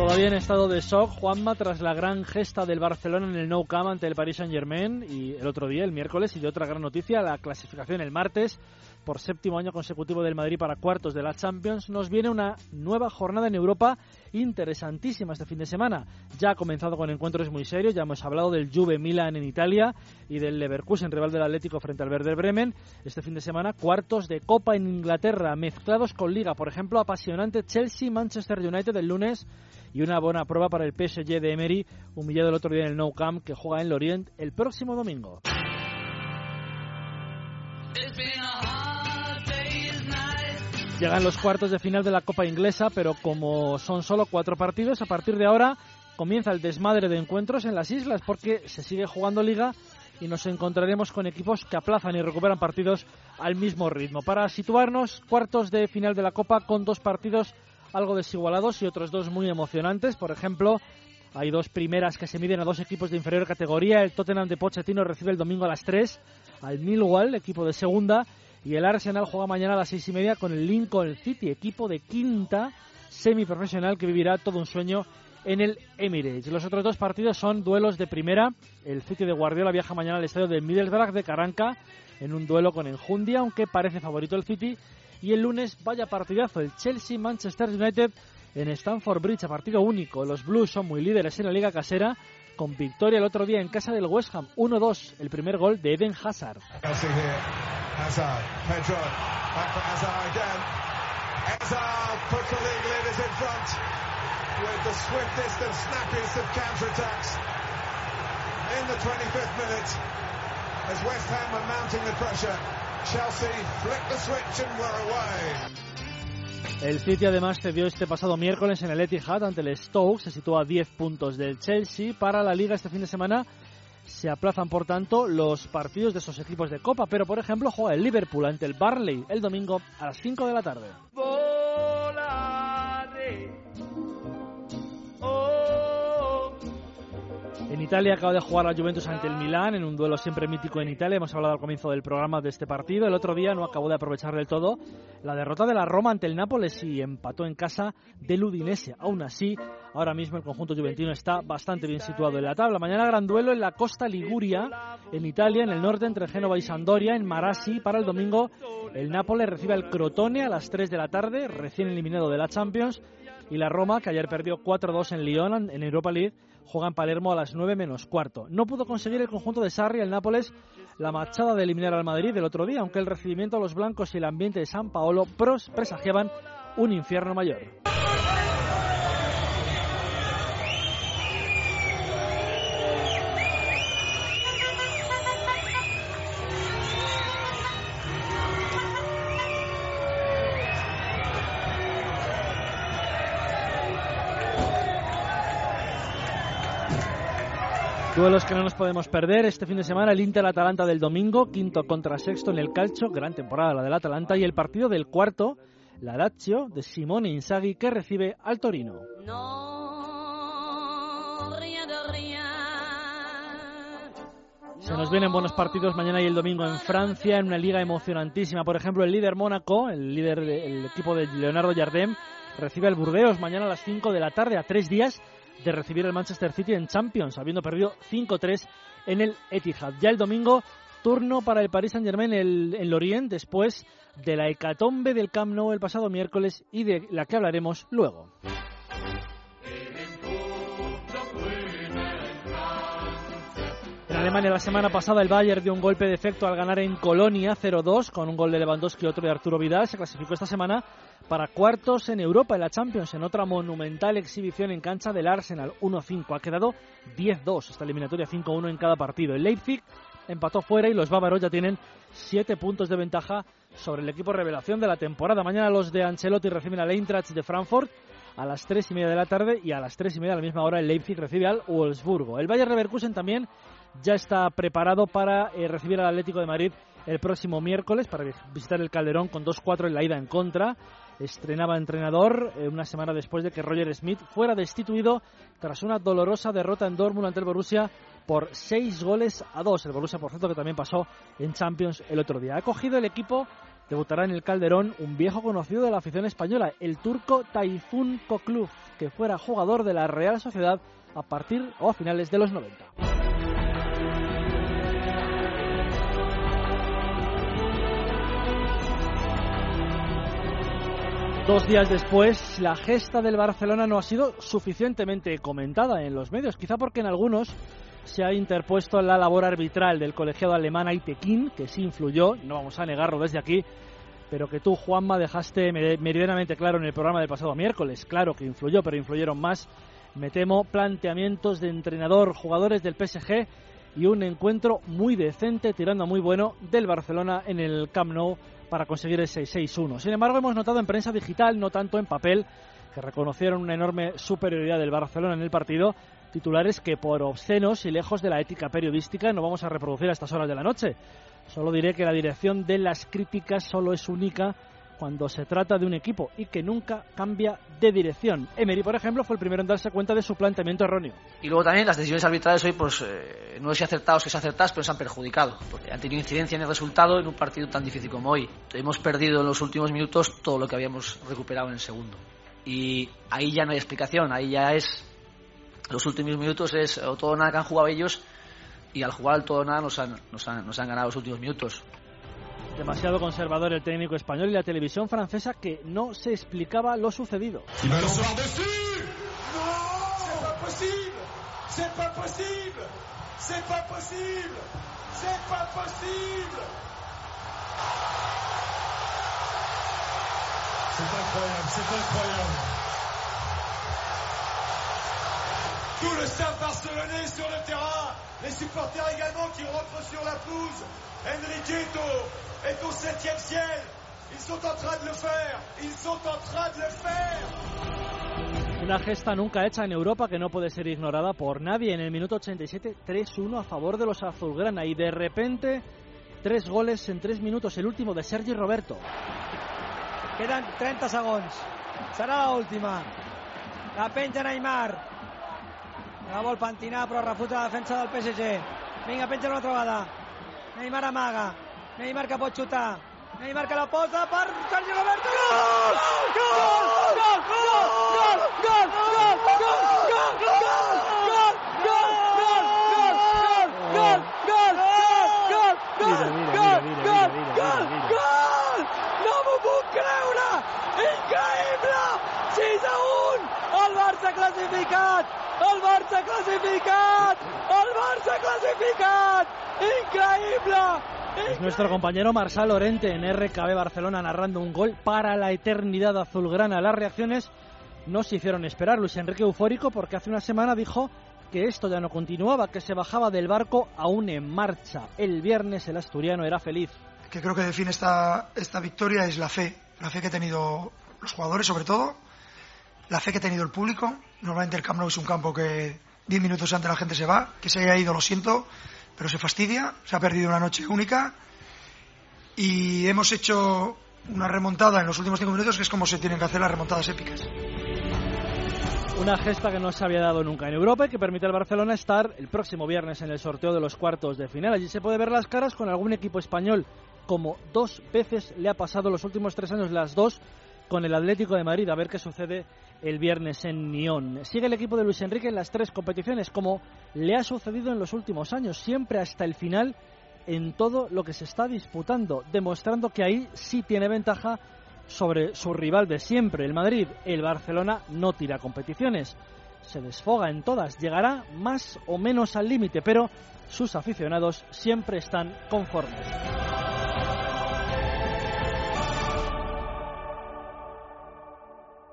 Todavía en estado de shock, Juanma, tras la gran gesta del Barcelona en el Nou Camp ante el Paris Saint-Germain y el otro día, el miércoles, y de otra gran noticia, la clasificación el martes por séptimo año consecutivo del Madrid para cuartos de la Champions, nos viene una nueva jornada en Europa interesantísima este fin de semana. Ya ha comenzado con encuentros muy serios, ya hemos hablado del Juve Milan en Italia y del Leverkusen, rival del Atlético frente al Werder Bremen. Este fin de semana, cuartos de Copa en Inglaterra, mezclados con Liga. Por ejemplo, apasionante Chelsea-Manchester United el lunes y una buena prueba para el PSG de Emery, humillado el otro día en el Nou Camp, que juega en Lorient el próximo domingo. Llegan los cuartos de final de la Copa Inglesa, pero como son solo cuatro partidos, a partir de ahora comienza el desmadre de encuentros en las islas porque se sigue jugando liga y nos encontraremos con equipos que aplazan y recuperan partidos al mismo ritmo. Para situarnos, cuartos de final de la Copa con dos partidos algo desigualados y otros dos muy emocionantes. Por ejemplo, hay dos primeras que se miden a dos equipos de inferior categoría. El Tottenham de Pochettino recibe el domingo a las 3 al Millwall, equipo de segunda, y el Arsenal juega mañana a las seis y media con el Lincoln City, equipo de quinta semiprofesional que vivirá todo un sueño en el Emirates. Los otros dos partidos son duelos de primera. El City de Guardiola viaja mañana al estadio de Middlesbrough de Caranca en un duelo con Enjundia, aunque parece favorito el City. Y el lunes vaya partidazo, el Chelsea-Manchester United en Stamford Bridge a partido único. Los Blues son muy líderes en la liga casera con victoria el otro día en casa del West Ham 1-2, el primer gol de Eden Hazard. Hazard, Pedro, back for Hazard again. Hazard puts the league leaders in front with the swiftest and snappiest of counterattacks in the 25th minute as West Ham are mounting the pressure. Chelsea flick the switch and we're away. El City además cedió este pasado miércoles en el Etihad ante el Stoke, se sitúa a 10 puntos del Chelsea. Para la liga este fin de semana se aplazan, por tanto, los partidos de esos equipos de Copa, pero por ejemplo juega el Liverpool ante el Barley el domingo a las 5 de la tarde. En Italia acaba de jugar la Juventus ante el Milán en un duelo siempre mítico en Italia. Hemos hablado al comienzo del programa de este partido. El otro día no acabó de aprovechar del todo la derrota de la Roma ante el Nápoles y empató en casa del Udinese. Aún así, ahora mismo el conjunto juventino está bastante bien situado en la tabla. Mañana gran duelo en la costa Liguria, en Italia, en el norte, entre Génova y Sandoria, en Marassi. Para el domingo, el Nápoles recibe al Crotone a las 3 de la tarde, recién eliminado de la Champions. Y la Roma, que ayer perdió 4-2 en Lyon, en Europa League, juega en Palermo a las 9 menos cuarto. No pudo conseguir el conjunto de Sarri, el Nápoles, la machada de eliminar al Madrid el otro día, aunque el recibimiento a los blancos y el ambiente de San Paolo pros presagiaban un infierno mayor. Duelos que no nos podemos perder. Este fin de semana el Inter-Atalanta del domingo, quinto contra sexto en el calcio, gran temporada la del Atalanta, y el partido del cuarto, la Lazio de Simone Inzaghi, que recibe al Torino. Se nos vienen buenos partidos mañana y el domingo en Francia, en una liga emocionantísima. Por ejemplo, el líder Mónaco, el líder del equipo de Leonardo Jardem, recibe al Burdeos mañana a las 5 de la tarde, a tres días de recibir el Manchester City en Champions, habiendo perdido 5-3 en el Etihad. Ya el domingo, turno para el Paris Saint-Germain en Lorient, después de la hecatombe del Camp Nou el pasado miércoles y de la que hablaremos luego. En Alemania la semana pasada el Bayern dio un golpe de efecto al ganar en Colonia 0-2 con un gol de Lewandowski y otro de Arturo Vidal. Se clasificó esta semana para cuartos en Europa, en la Champions, en otra monumental exhibición en cancha del Arsenal 1-5. Ha quedado 10-2 esta eliminatoria, 5-1 en cada partido. El Leipzig empató fuera y los bávaros ya tienen 7 puntos de ventaja sobre el equipo revelación de la temporada. Mañana los de Ancelotti reciben al Eintracht de Frankfurt a las 3 y media de la tarde y a las 3 y media a la misma hora el Leipzig recibe al Wolfsburgo. El Bayern Leverkusen también ya está preparado para eh, recibir al Atlético de Madrid el próximo miércoles para visitar el Calderón con 2-4 en la ida en contra estrenaba entrenador eh, una semana después de que Roger Smith fuera destituido tras una dolorosa derrota en Dortmund ante el Borussia por seis goles a dos. El Borussia, por cierto, que también pasó en Champions el otro día. Ha cogido el equipo debutará en el Calderón un viejo conocido de la afición española, el turco Tayfun Kokluf, que fuera jugador de la Real Sociedad a partir o a finales de los 90. Dos días después, la gesta del Barcelona no ha sido suficientemente comentada en los medios, quizá porque en algunos se ha interpuesto la labor arbitral del colegiado alemán Aitekin, que sí influyó, no vamos a negarlo desde aquí, pero que tú, Juanma, dejaste meridianamente claro en el programa del pasado miércoles. Claro que influyó, pero influyeron más, me temo, planteamientos de entrenador, jugadores del PSG y un encuentro muy decente, tirando muy bueno, del Barcelona en el Camp Nou para conseguir ese 6-1. Sin embargo, hemos notado en prensa digital, no tanto en papel, que reconocieron una enorme superioridad del Barcelona en el partido, titulares que por obscenos y lejos de la ética periodística no vamos a reproducir a estas horas de la noche. Solo diré que la dirección de las críticas solo es única cuando se trata de un equipo y que nunca cambia de dirección. Emery, por ejemplo, fue el primero en darse cuenta de su planteamiento erróneo. Y luego también las decisiones arbitrales hoy, pues eh, no sé acertados que se acertadas, pero se han perjudicado. Porque han tenido incidencia en el resultado en un partido tan difícil como hoy. Hemos perdido en los últimos minutos todo lo que habíamos recuperado en el segundo. Y ahí ya no hay explicación, ahí ya es. Los últimos minutos es o todo o nada que han jugado ellos y al jugar al todo o nada nos han, nos han, nos han ganado los últimos minutos. Demasiado conservador el técnico español y la televisión francesa que no se explicaba lo sucedido. C'est incroyable, c'est incroyable. Tout le staff barcelonais sur le terrain, les supporters également qui rentrent sur la pelouse. Enrique est au septième ciel. Ils sont en train de le faire. Ils sont en train de le faire. Una gesta nunca hecha en Europa que no puede ser ignorada por nadie. En el minuto 87, 3-1 a favor de los azulgrana. Y de repente, tres goles en tres minutos. El último de Sergi Roberto. Queden 30 segons. Serà l'última. La penja Neymar. La vol pentinar, però refusa la defensa del PSG. Vinga, penja una altra vegada. Neymar amaga. Neymar que pot xutar. Neymar que la posa per Sergi Roberto. Gol! Gol! Gol! Gol! Gol! Gol! Gol! Gol! Gol! Gol! Gol! Gol! Gol! Gol! Gol! Gol! Gol! Gol! No m'ho puc creure! Increïble! 6 a 1! El Barça classificat! El Barça classificat! El Barça classificat! Increïble! Es nuestro compañero Marsal Lorente en RKB Barcelona narrando un gol para la eternidad azulgrana. Las reacciones no se hicieron esperar. Luis Enrique eufórico porque hace una semana dijo que esto ya no continuaba, que se bajaba del barco aún en marcha. El viernes el asturiano era feliz que creo que define esta, esta victoria es la fe, la fe que han tenido los jugadores sobre todo, la fe que ha tenido el público. Normalmente el Camp Nou es un campo que 10 minutos antes la gente se va, que se haya ido lo siento, pero se fastidia, se ha perdido una noche única y hemos hecho una remontada en los últimos 5 minutos que es como se tienen que hacer las remontadas épicas. Una gesta que no se había dado nunca en Europa y que permite al Barcelona estar el próximo viernes en el sorteo de los cuartos de final. Allí se puede ver las caras con algún equipo español como dos veces le ha pasado los últimos tres años, las dos con el Atlético de Madrid. A ver qué sucede el viernes en Nión. Sigue el equipo de Luis Enrique en las tres competiciones, como le ha sucedido en los últimos años, siempre hasta el final en todo lo que se está disputando, demostrando que ahí sí tiene ventaja sobre su rival de siempre, el Madrid. El Barcelona no tira competiciones, se desfoga en todas, llegará más o menos al límite, pero sus aficionados siempre están conformes.